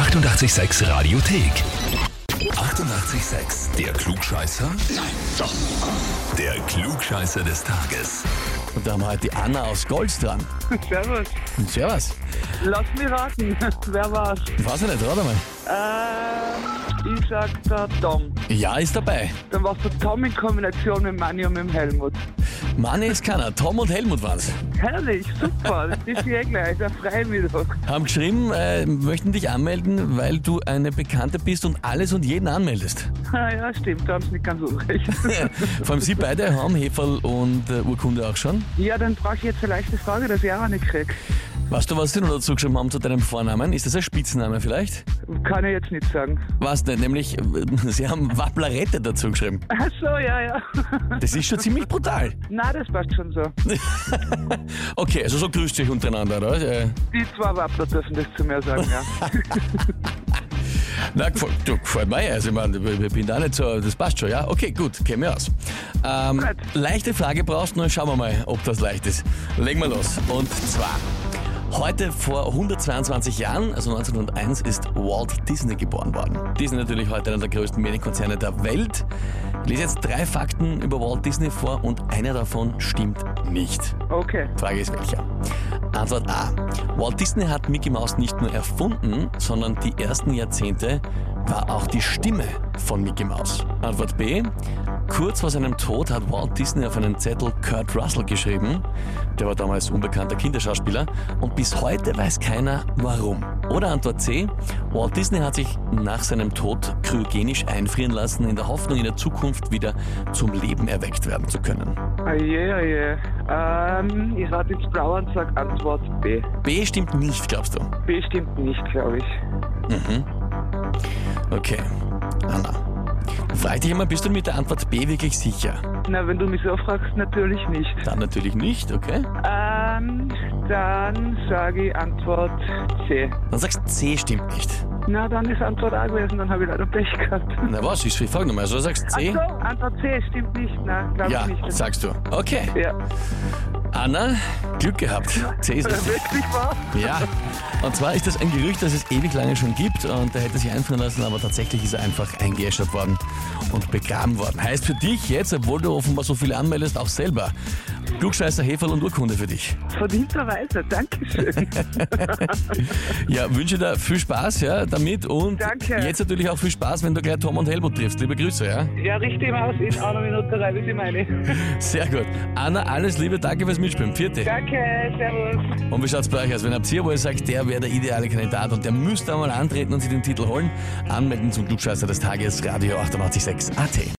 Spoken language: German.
886 Radiothek. 88,6. Der Klugscheißer? Nein, doch. Der Klugscheißer des Tages. Und da haben wir heute die Anna aus Golz dran. Servus. Servus. Lass mich raten. Wer war's? Weiß ich nicht, rat einmal. Ähm, ich sag der Tom. Ja, ist dabei. Dann war's der Tom in Kombination mit Manni und mit Helmut. Mann ist keiner. Tom und Helmut waren's. Herrlich, super. Das ist eh gleich. Da freue ich mich doch. Haben geschrieben, äh, möchten dich anmelden, weil du eine Bekannte bist und alles und jeden anmeldest. Ah, ja, stimmt. Da haben sie nicht ganz unrecht. Vor allem Sie beide haben Heferl und äh, Urkunde auch schon. ja, dann brauche ich jetzt eine leichte Frage, dass ich auch nicht krieg. Weißt du, was sie noch dazu geschrieben haben zu deinem Vornamen? Ist das ein Spitzname vielleicht? Kann ich jetzt nicht sagen. Was nicht, nämlich, sie haben Wapplerette dazu geschrieben. Ach so, ja, ja. Das ist schon ziemlich brutal. Na, das passt schon so. Okay, also so grüßt sich untereinander, oder? Die zwei Wappler dürfen das zu mir sagen, ja. Na, gefällt, du, gefällt mir ja. Also, ich meine, ich bin da nicht so, das passt schon, ja? Okay, gut, kennen wir aus. Ähm, leichte Frage brauchst du, schauen wir mal, ob das leicht ist. Legen wir los. Und zwar, heute vor 122 Jahren, also 1901, ist Walt Disney geboren worden. Disney natürlich heute einer der größten Medienkonzerne der Welt. Ich lese jetzt drei Fakten über Walt Disney vor und einer davon stimmt nicht. Okay. Frage ist welcher? Antwort A. Walt Disney hat Mickey Mouse nicht nur erfunden, sondern die ersten Jahrzehnte war auch die Stimme von Mickey Mouse. Antwort B. Kurz vor seinem Tod hat Walt Disney auf einen Zettel Kurt Russell geschrieben. Der war damals unbekannter Kinderschauspieler und bis heute weiß keiner warum. Oder Antwort C. Walt Disney hat sich nach seinem Tod kryogenisch einfrieren lassen, in der Hoffnung, in der Zukunft wieder zum Leben erweckt werden zu können. Oje, oje. Ähm, ich rate ins Blaue und sag Antwort B. B stimmt nicht, glaubst du? B stimmt nicht, glaube ich. Okay, Anna. Frag dich einmal, bist du mit der Antwort B wirklich sicher? Na, wenn du mich so fragst, natürlich nicht. Dann natürlich nicht, okay? Ähm, dann sage ich Antwort C. Dann sagst C stimmt nicht. Na, dann ist Antwort A gewesen, dann habe ich leider Pech gehabt. Na was, ich frage nochmal, also du sagst C? Ach so, Antwort C stimmt nicht. Na, glaube Ja, ich nicht. sagst du. Okay, Ja. Anna, Glück gehabt. C ist richtig. Wirklich wahr? Ja, und zwar ist das ein Gerücht, das es ewig lange schon gibt und er hätte sich einführen lassen, aber tatsächlich ist er einfach eingeäschert worden und begraben worden. Heißt für dich jetzt, obwohl du offenbar so viele anmeldest, auch selber Klugscheißer, Heferl und Urkunde für dich. Verdienterweise, Dankeschön. Ja, wünsche dir viel Spaß ja, damit und Danke. jetzt natürlich auch viel Spaß, wenn du gleich Tom und Helmut triffst. Liebe Grüße, ja? ja, richtig im Aus in einer Minute drei, wie Sie meine. Sehr gut. Anna, alles Liebe, danke fürs Mitspielen. Vierte. Danke, servus. Und wie schaut's bei euch aus? Wenn habt ihr, wo ihr sagt, der wäre der ideale Kandidat und der müsste einmal antreten und sich den Titel holen, anmelden zum Klugscheißer des Tages, Radio 886 AT.